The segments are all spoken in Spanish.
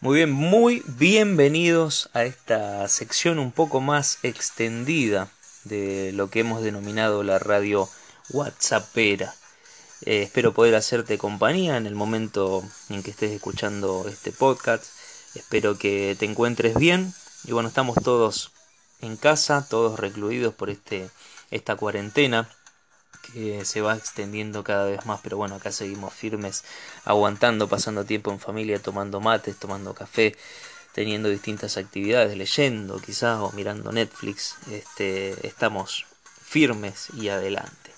Muy bien, muy bienvenidos a esta sección un poco más extendida de lo que hemos denominado la radio WhatsAppera. Eh, espero poder hacerte compañía en el momento en que estés escuchando este podcast. Espero que te encuentres bien. Y bueno, estamos todos en casa, todos recluidos por este, esta cuarentena que se va extendiendo cada vez más, pero bueno, acá seguimos firmes, aguantando, pasando tiempo en familia, tomando mates, tomando café, teniendo distintas actividades, leyendo quizás o mirando Netflix, este, estamos firmes y adelante.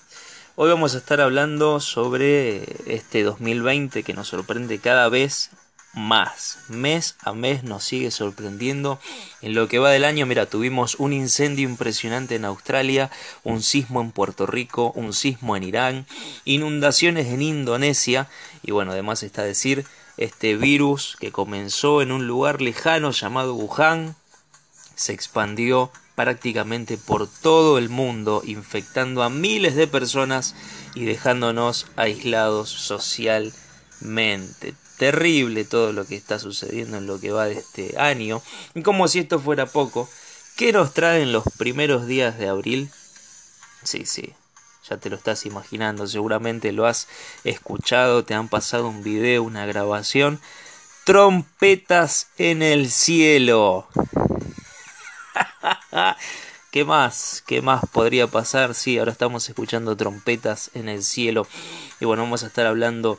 Hoy vamos a estar hablando sobre este 2020 que nos sorprende cada vez más. Mes a mes nos sigue sorprendiendo. En lo que va del año, mira, tuvimos un incendio impresionante en Australia, un sismo en Puerto Rico, un sismo en Irán, inundaciones en Indonesia y bueno, además está decir, este virus que comenzó en un lugar lejano llamado Wuhan se expandió prácticamente por todo el mundo, infectando a miles de personas y dejándonos aislados socialmente terrible todo lo que está sucediendo en lo que va de este año. Y como si esto fuera poco, ¿qué nos traen los primeros días de abril? Sí, sí, ya te lo estás imaginando, seguramente lo has escuchado, te han pasado un video, una grabación. Trompetas en el cielo. ¿Qué más? ¿Qué más podría pasar? Sí, ahora estamos escuchando trompetas en el cielo. Y bueno, vamos a estar hablando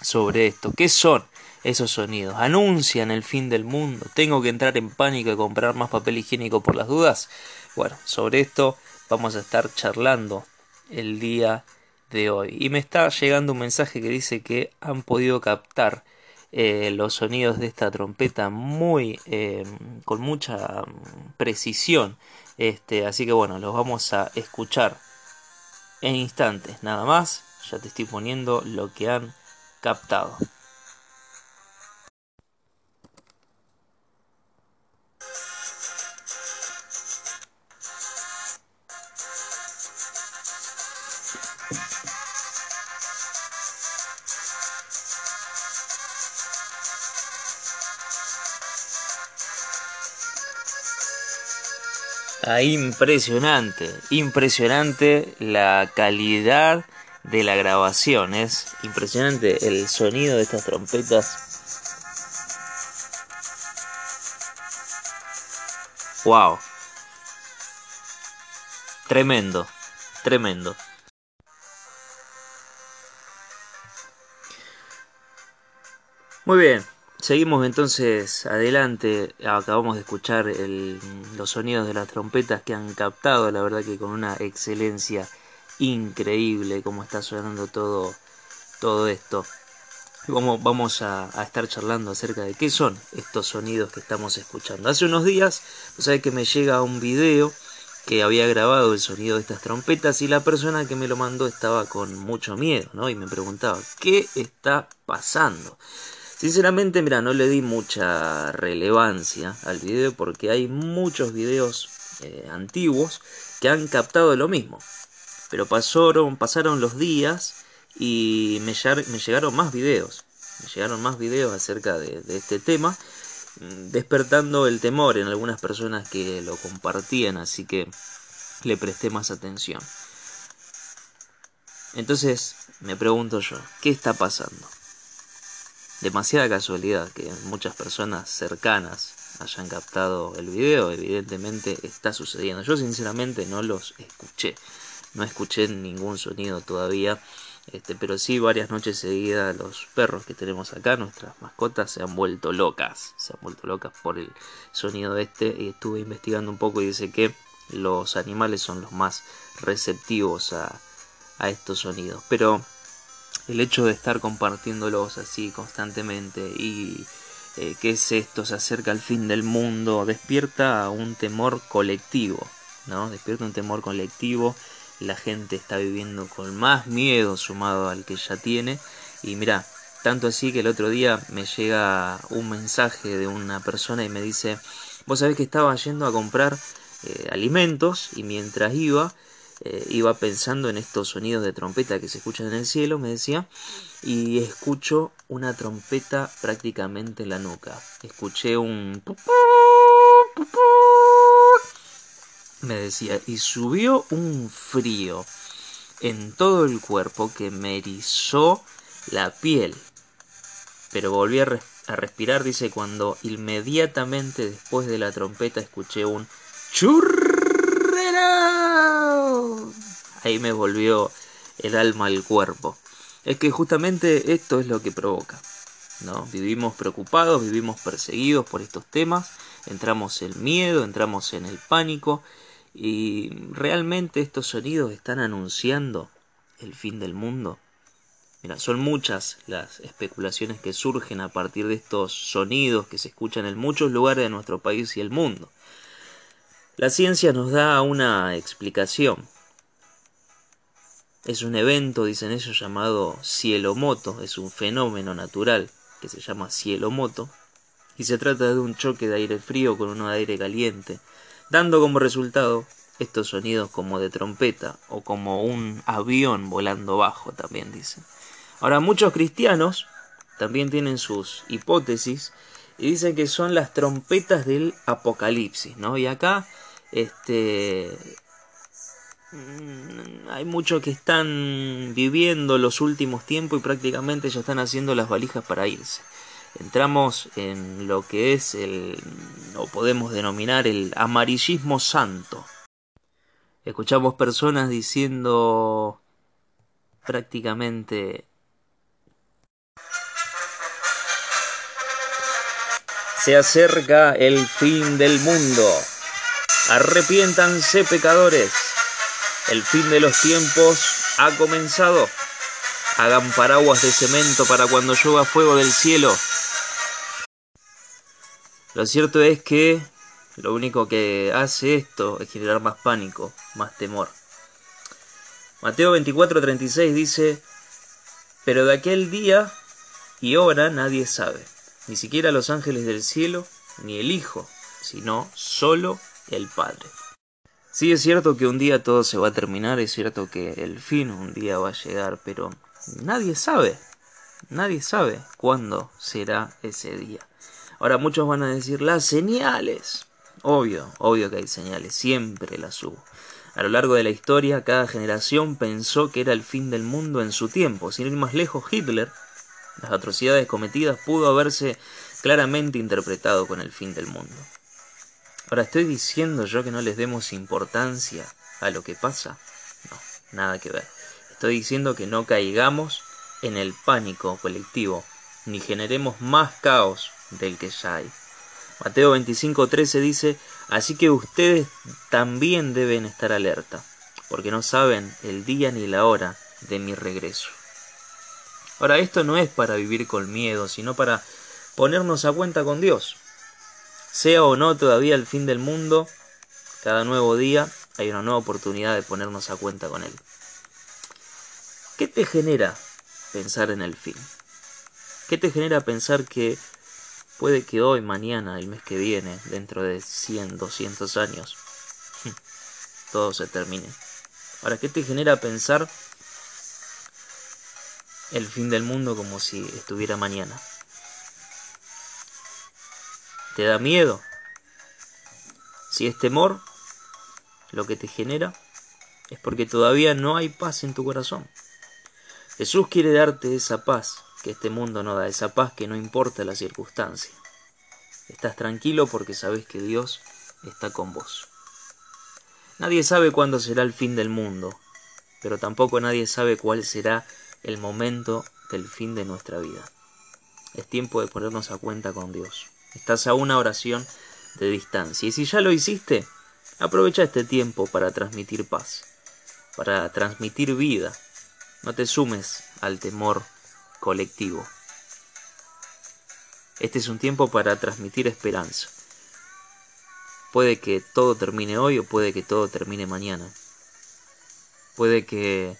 sobre esto. ¿Qué son esos sonidos? ¿Anuncian el fin del mundo? ¿Tengo que entrar en pánico y comprar más papel higiénico por las dudas? Bueno, sobre esto vamos a estar charlando el día de hoy. Y me está llegando un mensaje que dice que han podido captar eh, los sonidos de esta trompeta muy eh, con mucha precisión. Este, así que bueno, los vamos a escuchar en instantes, nada más. Ya te estoy poniendo lo que han captado. Ah, impresionante, impresionante la calidad de la grabación. Es impresionante el sonido de estas trompetas. Wow. Tremendo, tremendo. Muy bien, seguimos entonces adelante. Acabamos de escuchar los sonidos de las trompetas que han captado, la verdad que con una excelencia increíble cómo está sonando todo, todo esto. Vamos, vamos a, estar charlando acerca de qué son estos sonidos que estamos escuchando. Hace unos días, sabes que me llega un video que había grabado el sonido de estas trompetas y la persona que me lo mandó estaba con mucho miedo, ¿no? Y me preguntaba, ¿qué está pasando? Sinceramente, mira, no le di mucha relevancia al video porque hay muchos videos eh, antiguos que han captado lo mismo. Pero pasaron, los días y me, me llegaron más videos. Me llegaron más videos acerca de, este tema, mm, despertando el temor en algunas personas que lo compartían, así que le presté más atención. Entonces me pregunto yo, ¿qué está pasando? Demasiada casualidad que muchas personas cercanas hayan captado el video, evidentemente está sucediendo. Yo sinceramente no los escuché no escuché ningún sonido todavía, este, pero sí varias noches seguidas los perros que tenemos acá, nuestras mascotas, se han vuelto locas, se han vuelto locas por el sonido este y estuve investigando un poco y dice que los animales son los más receptivos a, a estos sonidos, pero el hecho de estar compartiéndolos así constantemente y eh, qué es esto, se acerca al fin del mundo, despierta un temor colectivo, ¿no? Despierta un temor colectivo la gente está viviendo con más miedo sumado al que ya tiene. Y mira, tanto así que el otro día me llega un mensaje de una persona y me dice, vos sabés que estaba yendo a comprar eh, alimentos y mientras iba, eh, iba pensando en estos sonidos de trompeta que se escuchan en el cielo, me decía, y escucho una trompeta prácticamente en la nuca. Escuché un... decía, y subió un frío en todo el cuerpo que me erizó la piel. Pero volví a, respirar, dice, cuando inmediatamente después de la trompeta escuché un churrero. Ahí me volvió el alma al cuerpo. Es que justamente esto es lo que provoca. ¿no? Vivimos preocupados, vivimos perseguidos por estos temas, entramos en miedo, entramos en el pánico y realmente estos sonidos están anunciando el fin del mundo. Mira, son muchas las especulaciones que surgen a partir de estos sonidos que se escuchan en muchos lugares de nuestro país y el mundo. La ciencia nos da una explicación, es un evento, dicen ellos, llamado cielomoto, es un fenómeno natural que se llama cielomoto, y se trata de un choque de aire frío con uno de aire caliente, dando como resultado estos sonidos como de trompeta o como un avión volando bajo, también dicen. Ahora, muchos cristianos también tienen sus hipótesis y dicen que son las trompetas del apocalipsis, ¿no? Y acá, este, Mm, hay muchos que están viviendo los últimos tiempos y prácticamente ya están haciendo las valijas para irse. Entramos en lo que es el, o podemos denominar el amarillismo santo. Escuchamos personas diciendo prácticamente Se acerca el fin del mundo. Arrepiéntanse pecadores. El fin de los tiempos ha comenzado. Hagan paraguas de cemento para cuando llueva fuego del cielo. Lo cierto es que lo único que hace esto es generar más pánico, más temor. Mateo 24:36 dice, pero de aquel día y hora nadie sabe, ni siquiera los ángeles del cielo, ni el Hijo, sino solo el Padre. Sí, es cierto que un día todo se va a terminar, es cierto que el fin un día va a llegar, pero nadie sabe, nadie sabe cuándo será ese día. Ahora muchos van a decir las señales. Obvio, obvio que hay señales, siempre las hubo. A lo largo de la historia, cada generación pensó que era el fin del mundo en su tiempo. Sin ir más lejos, Hitler, las atrocidades cometidas, pudo haberse claramente interpretado con el fin del mundo. Ahora, ¿estoy diciendo yo que no les demos importancia a lo que pasa? No, nada que ver. Estoy diciendo que no caigamos en el pánico colectivo, ni generemos más caos del que ya hay. Mateo 25:13 dice, así que ustedes también deben estar alerta, porque no saben el día ni la hora de mi regreso. Ahora, esto no es para vivir con miedo, sino para ponernos a cuenta con Dios. Sea o no todavía el fin del mundo, cada nuevo día hay una nueva oportunidad de ponernos a cuenta con él. ¿Qué te genera pensar en el fin? ¿Qué te genera pensar que puede que hoy, mañana, el mes que viene, dentro de 100, 200 años, todo se termine? Ahora, ¿qué te genera pensar el fin del mundo como si estuviera mañana? ¿Te da miedo? Si es temor, lo que te genera es porque todavía no hay paz en tu corazón. Jesús quiere darte esa paz que este mundo no da, esa paz que no importa la circunstancia. Estás tranquilo porque sabes que Dios está con vos. Nadie sabe cuándo será el fin del mundo, pero tampoco nadie sabe cuál será el momento del fin de nuestra vida. Es tiempo de ponernos a cuenta con Dios. Estás a una oración de distancia. Y si ya lo hiciste, aprovecha este tiempo para transmitir paz, para transmitir vida. No te sumes al temor colectivo. Este es un tiempo para transmitir esperanza. Puede que todo termine hoy o puede que todo termine mañana. Puede que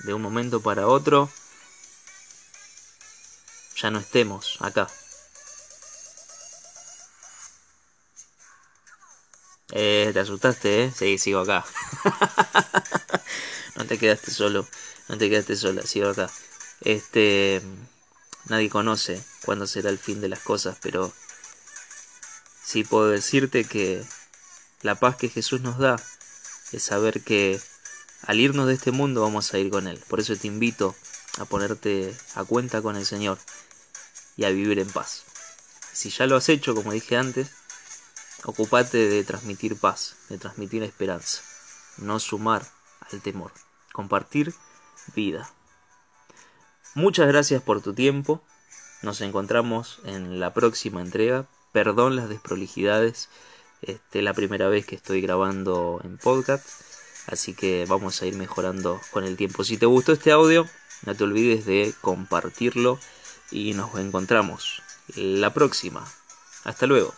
de un momento para otro ya no estemos acá. Eh, te asustaste, ¿eh? Sí, sigo acá. no te quedaste solo. No te quedaste sola, sigo acá. Este. nadie conoce cuándo será el fin de las cosas, pero sí puedo decirte que la paz que Jesús nos da es saber que al irnos de este mundo vamos a ir con Él. Por eso te invito a ponerte a cuenta con el Señor y a vivir en paz. Si ya lo has hecho, como dije antes, ocupate de transmitir paz, de transmitir esperanza, no sumar al temor, compartir vida. Muchas gracias por tu tiempo. Nos encontramos en la próxima entrega. Perdón las desprolijidades. Este, es la primera vez que estoy grabando en podcast. Así que vamos a ir mejorando con el tiempo. Si te gustó este audio, no te olvides de compartirlo y nos encontramos la próxima. Hasta luego.